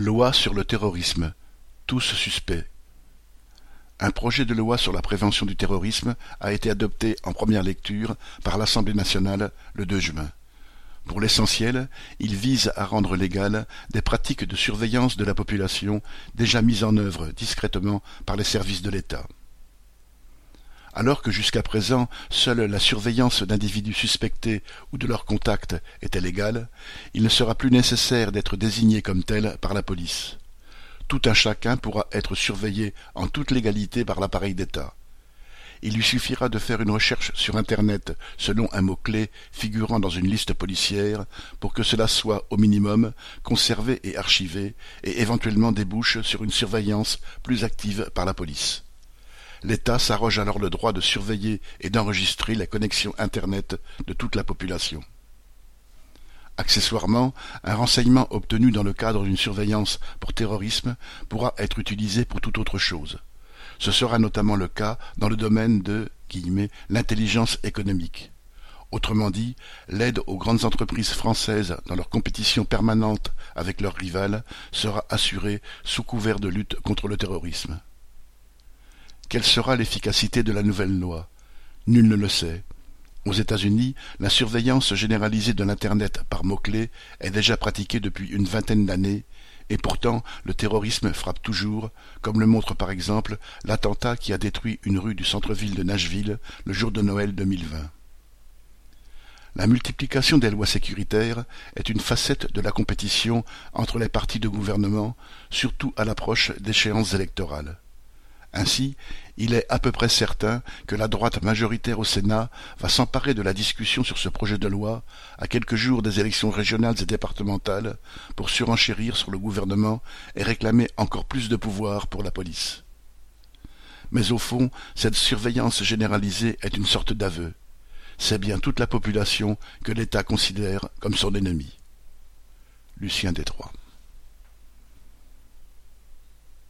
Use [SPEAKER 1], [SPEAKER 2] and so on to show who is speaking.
[SPEAKER 1] Loi sur le terrorisme, tous suspects. Un projet de loi sur la prévention du terrorisme a été adopté en première lecture par l'Assemblée nationale le 2 juin. Pour l'essentiel, il vise à rendre légales des pratiques de surveillance de la population déjà mises en œuvre discrètement par les services de l'État. Alors que jusqu'à présent seule la surveillance d'individus suspectés ou de leurs contacts était légale, il ne sera plus nécessaire d'être désigné comme tel par la police. Tout un chacun pourra être surveillé en toute légalité par l'appareil d'État. Il lui suffira de faire une recherche sur Internet selon un mot-clé figurant dans une liste policière pour que cela soit, au minimum, conservé et archivé, et éventuellement débouche sur une surveillance plus active par la police. L'État s'arroge alors le droit de surveiller et d'enregistrer la connexion Internet de toute la population. Accessoirement, un renseignement obtenu dans le cadre d'une surveillance pour terrorisme pourra être utilisé pour toute autre chose. Ce sera notamment le cas dans le domaine de l'intelligence économique. Autrement dit, l'aide aux grandes entreprises françaises dans leur compétition permanente avec leurs rivales sera assurée sous couvert de lutte contre le terrorisme. Quelle sera l'efficacité de la nouvelle loi? Nul ne le sait. Aux États-Unis, la surveillance généralisée de l'Internet par mots-clés est déjà pratiquée depuis une vingtaine d'années, et pourtant le terrorisme frappe toujours, comme le montre par exemple l'attentat qui a détruit une rue du centre-ville de Nashville le jour de Noël 2020. La multiplication des lois sécuritaires est une facette de la compétition entre les partis de gouvernement, surtout à l'approche d'échéances électorales. Ainsi, il est à peu près certain que la droite majoritaire au Sénat va s'emparer de la discussion sur ce projet de loi à quelques jours des élections régionales et départementales pour surenchérir sur le gouvernement et réclamer encore plus de pouvoir pour la police. Mais au fond, cette surveillance généralisée est une sorte d'aveu. C'est bien toute la population que l'État considère comme son ennemi. Lucien Détroit